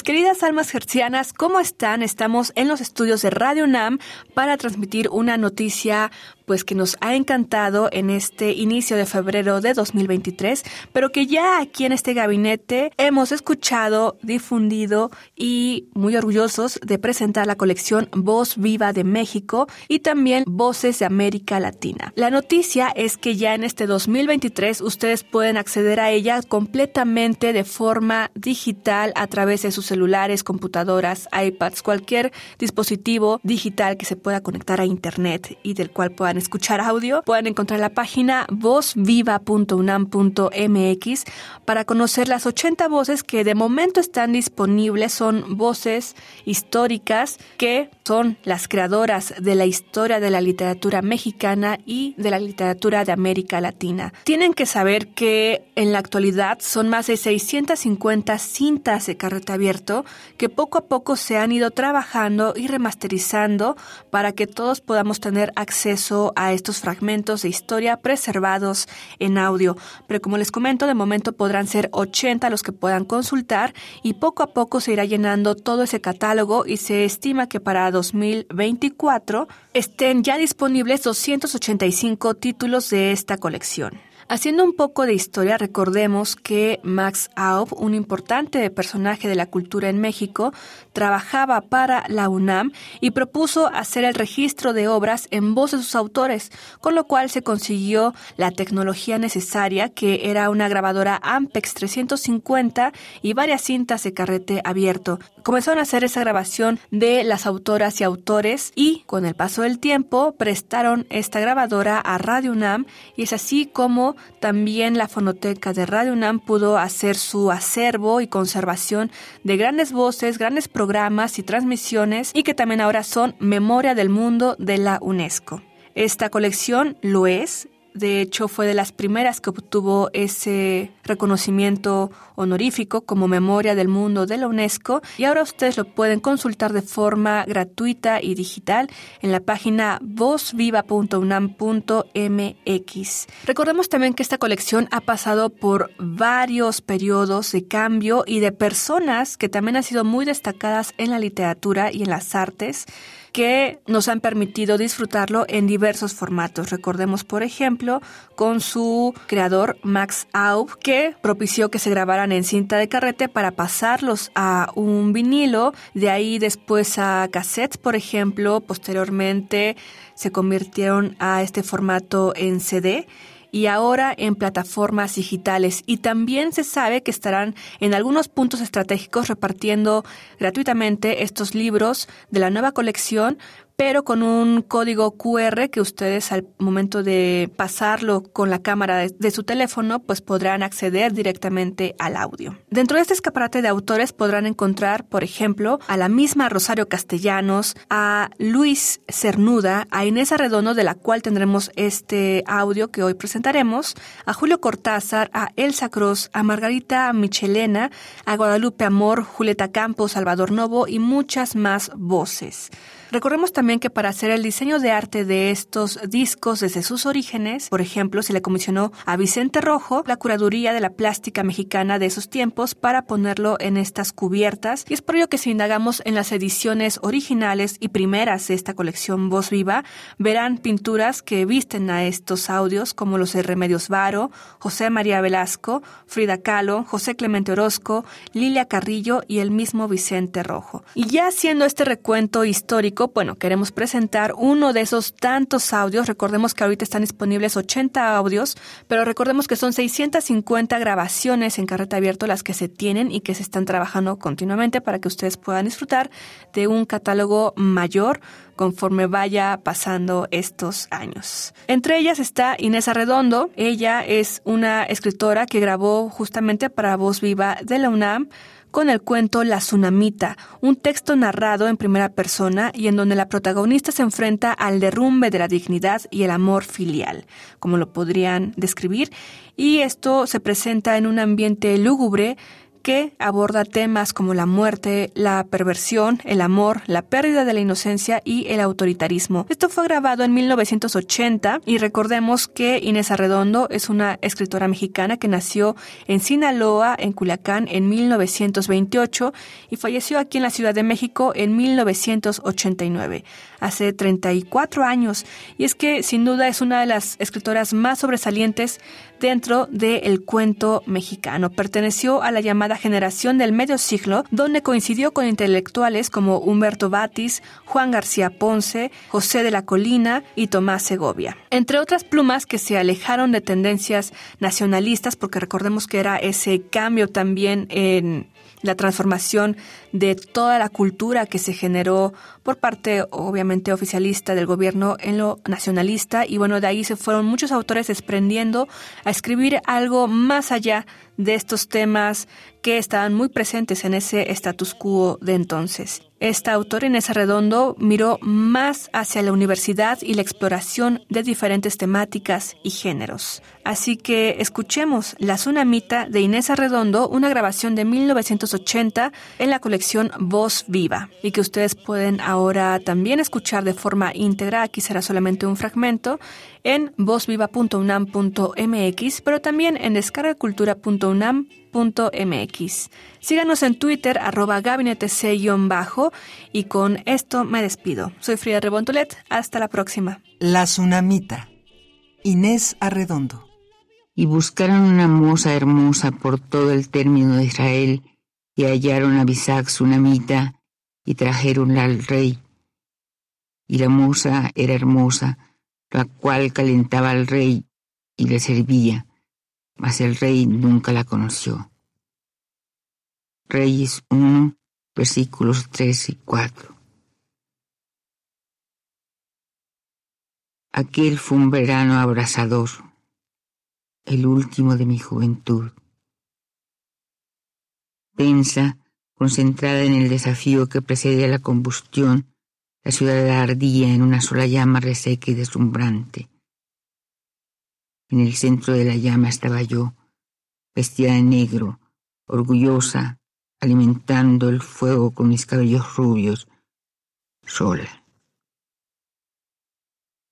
Mis queridas almas hercianas, ¿cómo están? Estamos en los estudios de Radio NAM para transmitir una noticia pues que nos ha encantado en este inicio de febrero de 2023, pero que ya aquí en este gabinete hemos escuchado, difundido y muy orgullosos de presentar la colección Voz Viva de México y también Voces de América Latina. La noticia es que ya en este 2023 ustedes pueden acceder a ella completamente de forma digital a través de sus computadoras, iPads, cualquier dispositivo digital que se pueda conectar a Internet y del cual puedan escuchar audio, pueden encontrar la página vozviva.unam.mx para conocer las 80 voces que de momento están disponibles. Son voces históricas que son las creadoras de la historia de la literatura mexicana y de la literatura de América Latina. Tienen que saber que en la actualidad son más de 650 cintas de carrete abierto que poco a poco se han ido trabajando y remasterizando para que todos podamos tener acceso a estos fragmentos de historia preservados en audio. Pero como les comento, de momento podrán ser 80 los que puedan consultar y poco a poco se irá llenando todo ese catálogo y se estima que para 2024 estén ya disponibles 285 títulos de esta colección. Haciendo un poco de historia, recordemos que Max Aub, un importante personaje de la cultura en México, trabajaba para la UNAM y propuso hacer el registro de obras en voz de sus autores, con lo cual se consiguió la tecnología necesaria, que era una grabadora Ampex 350 y varias cintas de carrete abierto. Comenzaron a hacer esa grabación de las autoras y autores y, con el paso del tiempo, prestaron esta grabadora a Radio UNAM y es así como también la fonoteca de Radio UNAM pudo hacer su acervo y conservación de grandes voces, grandes programas y transmisiones y que también ahora son memoria del mundo de la UNESCO. Esta colección lo es de hecho, fue de las primeras que obtuvo ese reconocimiento honorífico como Memoria del Mundo de la UNESCO y ahora ustedes lo pueden consultar de forma gratuita y digital en la página vozviva.unam.mx. Recordemos también que esta colección ha pasado por varios periodos de cambio y de personas que también han sido muy destacadas en la literatura y en las artes que nos han permitido disfrutarlo en diversos formatos. Recordemos, por ejemplo, con su creador Max Aub, que propició que se grabaran en cinta de carrete para pasarlos a un vinilo, de ahí después a cassettes, por ejemplo, posteriormente se convirtieron a este formato en CD y ahora en plataformas digitales. Y también se sabe que estarán en algunos puntos estratégicos repartiendo gratuitamente estos libros de la nueva colección pero con un código QR que ustedes al momento de pasarlo con la cámara de, su teléfono, pues podrán acceder directamente al audio. Dentro de este escaparate de autores podrán encontrar, por ejemplo, a la misma Rosario Castellanos, a Luis Cernuda, a Inés Arredondo, de la cual tendremos este audio que hoy presentaremos, a Julio Cortázar, a Elsa Cruz, a Margarita Michelena, a Guadalupe Amor, Julieta Campos, Salvador Novo y muchas más voces. Recordemos también que para hacer el diseño de arte de estos discos desde sus orígenes, por ejemplo, se le comisionó a Vicente Rojo la curaduría de la plástica mexicana de esos tiempos para ponerlo en estas cubiertas. Y es por ello que si indagamos en las ediciones originales y primeras de esta colección Voz Viva, verán pinturas que visten a estos audios como los de Remedios Varo, José María Velasco, Frida Kahlo, José Clemente Orozco, Lilia Carrillo y el mismo Vicente Rojo. Y ya haciendo este recuento histórico Bueno, queremos presentar uno de esos tantos audios. Recordemos que ahorita están disponibles 80 audios, pero recordemos que son 650 grabaciones en carreta abierto las que se tienen y que se están trabajando continuamente para que ustedes puedan disfrutar de un catálogo mayor conforme vaya pasando estos años. Entre ellas está Inés Arredondo. Ella es una escritora que grabó justamente para Voz Viva de la UNAM con el cuento La Tsunamita, un texto narrado en primera persona y en donde la protagonista se enfrenta al derrumbe de la dignidad y el amor filial, como lo podrían describir, y esto se presenta en un ambiente lúgubre que aborda temas como la muerte, la perversión, el amor, la pérdida de la inocencia y el autoritarismo. Esto fue grabado en 1980 y recordemos que Inés Arredondo es una escritora mexicana que nació en Sinaloa, en Culiacán, en 1928 y falleció aquí en la Ciudad de México en 1989, hace 34 años. Y es que sin duda es una de las escritoras más sobresalientes dentro del cuento mexicano. Perteneció a la llamada generación del medio siglo, donde coincidió con intelectuales como Humberto Batis, Juan García Ponce, José de la Colina y Tomás Segovia. Entre otras plumas que se alejaron de tendencias nacionalistas, porque recordemos que era ese cambio también en la transformación de toda la cultura que se generó por parte, obviamente, oficialista del gobierno en lo nacionalista. Y bueno, de ahí se fueron muchos autores desprendiendo a escribir algo más allá de estos temas que estaban muy presentes en ese status quo de entonces. Esta autora, Inés Arredondo, miró más hacia la universidad y la exploración de diferentes temáticas y géneros. Así que escuchemos La Tsunamita de Inés Arredondo, una grabación de 1980 en la colección Voz Viva, y que ustedes pueden ahora también escuchar de forma íntegra, aquí será solamente un fragmento, en vozviva.unam.mx, pero también en descargacultura.unam.mx. Síganos en Twitter, arroba gabinete bajo y con esto me despido. Soy Frida Rebontulet, hasta la próxima. La Tsunamita, Inés Arredondo. Y buscaron una moza hermosa por todo el término de Israel, y hallaron a Bisac Tsunamita, y trajeronla al rey. Y la moza era hermosa, la cual calentaba al rey y le servía, mas el rey nunca la conoció. Reyes 1, versículos 3 y 4. Aquel fue un verano abrasador, el último de mi juventud. Tensa, concentrada en el desafío que precede a la combustión, la ciudad ardía en una sola llama reseca y deslumbrante. En el centro de la llama estaba yo, vestida de negro, orgullosa, alimentando el fuego con mis cabellos rubios, sola.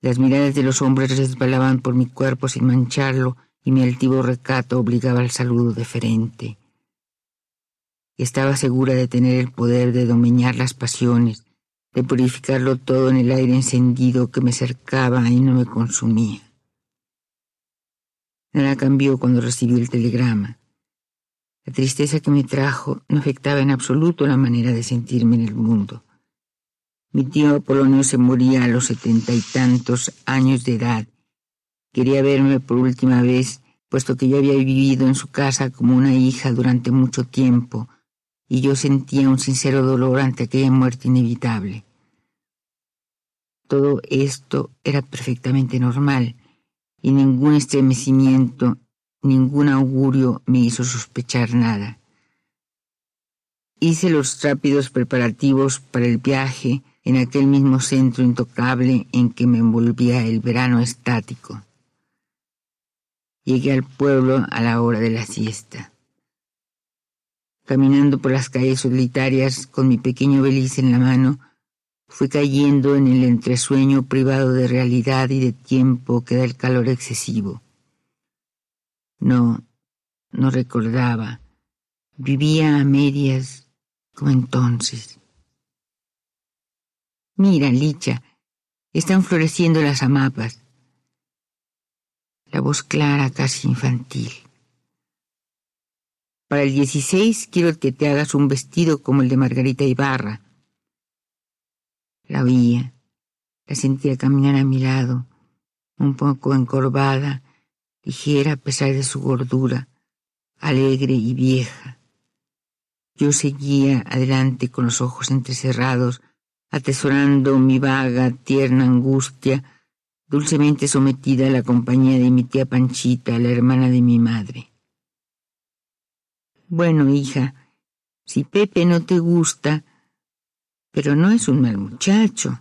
Las miradas de los hombres resbalaban por mi cuerpo sin mancharlo y mi altivo recato obligaba al saludo deferente. Estaba segura de tener el poder de domeñar las pasiones, de purificarlo todo en el aire encendido que me cercaba y no me consumía. Nada cambió cuando recibí el telegrama. La tristeza que me trajo no afectaba en absoluto la manera de sentirme en el mundo. Mi tío Apolonio se moría a los setenta y tantos años de edad. Quería verme por última vez, puesto que yo había vivido en su casa como una hija durante mucho tiempo, y yo sentía un sincero dolor ante aquella muerte inevitable. Todo esto era perfectamente normal, y ningún estremecimiento, ningún augurio me hizo sospechar nada. Hice los rápidos preparativos para el viaje en aquel mismo centro intocable en que me envolvía el verano estático. Llegué al pueblo a la hora de la siesta caminando por las calles solitarias con mi pequeño beliz en la mano, fui cayendo en el entresueño privado de realidad y de tiempo que da el calor excesivo. No, no recordaba. Vivía a medias como entonces. Mira, Licha, están floreciendo las amapas. La voz clara, casi infantil. Para el 16 quiero que te hagas un vestido como el de Margarita Ibarra. La oía, la sentía caminar a mi lado, un poco encorvada, ligera a pesar de su gordura, alegre y vieja. Yo seguía adelante con los ojos entrecerrados, atesorando mi vaga, tierna angustia, dulcemente sometida a la compañía de mi tía Panchita, la hermana de mi madre. Bueno, hija, si Pepe no te gusta, pero no es un mal muchacho.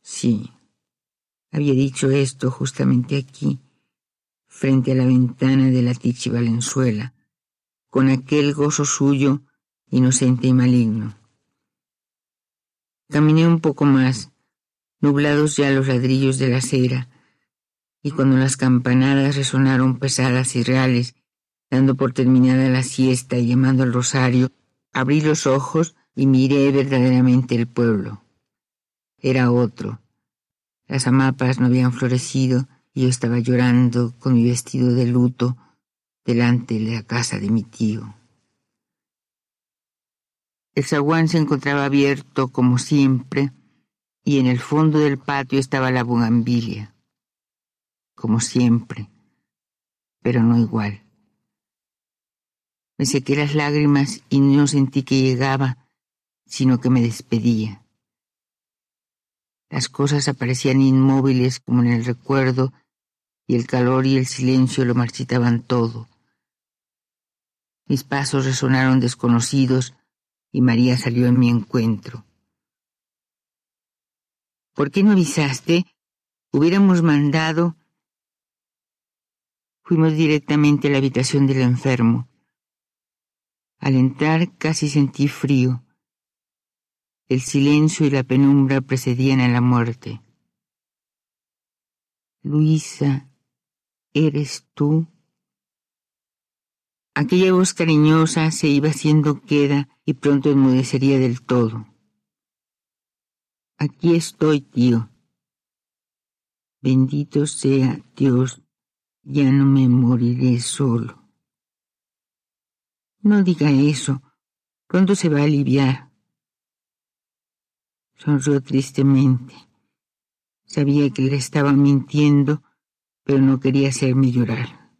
Sí, había dicho esto justamente aquí, frente a la ventana de la Tichi Valenzuela, con aquel gozo suyo inocente y maligno. Caminé un poco más, nublados ya los ladrillos de la acera, y cuando las campanadas resonaron pesadas y reales, dando por terminada la siesta y llamando al rosario, abrí los ojos y miré verdaderamente el pueblo. Era otro. Las amapas no habían florecido y yo estaba llorando con mi vestido de luto delante de la casa de mi tío. El zaguán se encontraba abierto como siempre y en el fondo del patio estaba la bugambilia, como siempre, pero no igual. Me sequé las lágrimas y no sentí que llegaba, sino que me despedía. Las cosas aparecían inmóviles como en el recuerdo, y el calor y el silencio lo marchitaban todo. Mis pasos resonaron desconocidos y María salió en mi encuentro. ¿Por qué no avisaste? Hubiéramos mandado. Fuimos directamente a la habitación del enfermo. Al entrar casi sentí frío. El silencio y la penumbra precedían a la muerte. Luisa, ¿eres tú? Aquella voz cariñosa se iba haciendo queda y pronto enmudecería del todo. Aquí estoy, tío. Bendito sea Dios, ya no me moriré solo. No diga eso, pronto se va a aliviar. Sonrió tristemente. Sabía que le estaba mintiendo, pero no quería hacerme llorar.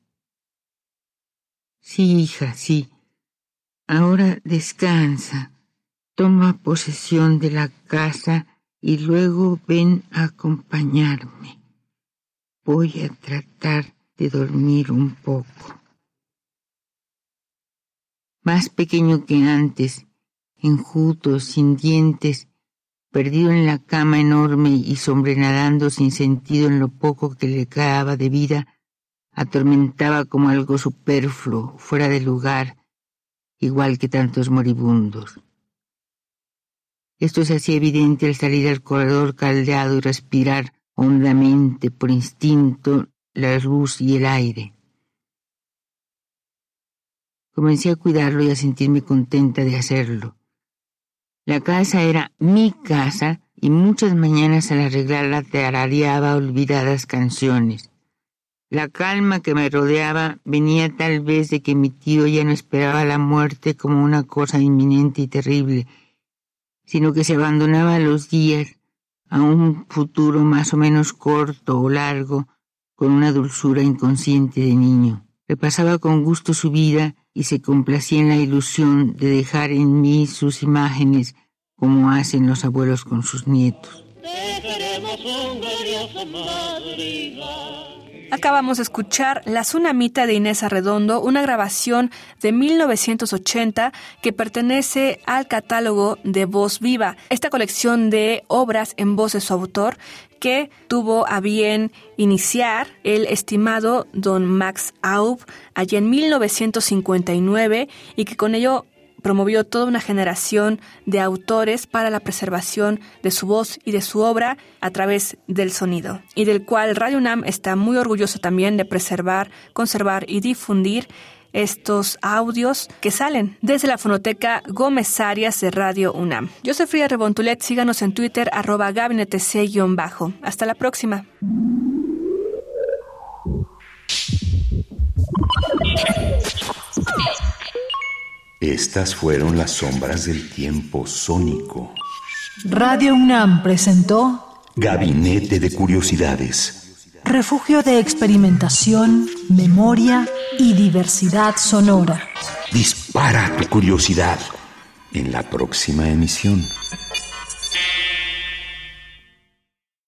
Sí, hija, sí. Ahora descansa. Toma posesión de la casa y luego ven a acompañarme. Voy a tratar de dormir un poco. Más pequeño que antes, enjuto, sin dientes, perdido en la cama enorme y sombrenadando sin sentido en lo poco que le quedaba de vida, atormentaba como algo superfluo, fuera de lugar, igual que tantos moribundos. Esto se hacía evidente al salir al corredor caldeado y respirar hondamente, por instinto, la luz y el aire. Comencé a cuidarlo y a sentirme contenta de hacerlo. La casa era mi casa y muchas mañanas al arreglarla tarareaba olvidadas canciones. La calma que me rodeaba venía tal vez de que mi tío ya no esperaba la muerte como una cosa inminente y terrible, sino que se abandonaba los días a un futuro más o menos corto o largo con una dulzura inconsciente de niño. Repasaba con gusto su vida y se complacía en la ilusión de dejar en mí sus imágenes como hacen los abuelos con sus nietos. Acabamos de escuchar La Tsunamita de Inés Arredondo, una grabación de 1980 que pertenece al catálogo de Voz Viva, esta colección de obras en voz de su autor que tuvo a bien iniciar el estimado don Max Aub allí en 1959 y que con ello promovió toda una generación de autores para la preservación de su voz y de su obra a través del sonido, y del cual Radio UNAM está muy orgulloso también de preservar, conservar y difundir estos audios que salen desde la fonoteca Gómez Arias de Radio UNAM. Yo soy Frida Rebontulet, síganos en Twitter, arroba gabinetec-bajo. Hasta la próxima. Estas fueron las sombras del tiempo sónico. Radio UNAM presentó Gabinete de Curiosidades. Refugio de experimentación, memoria y diversidad sonora. Dispara tu curiosidad en la próxima emisión.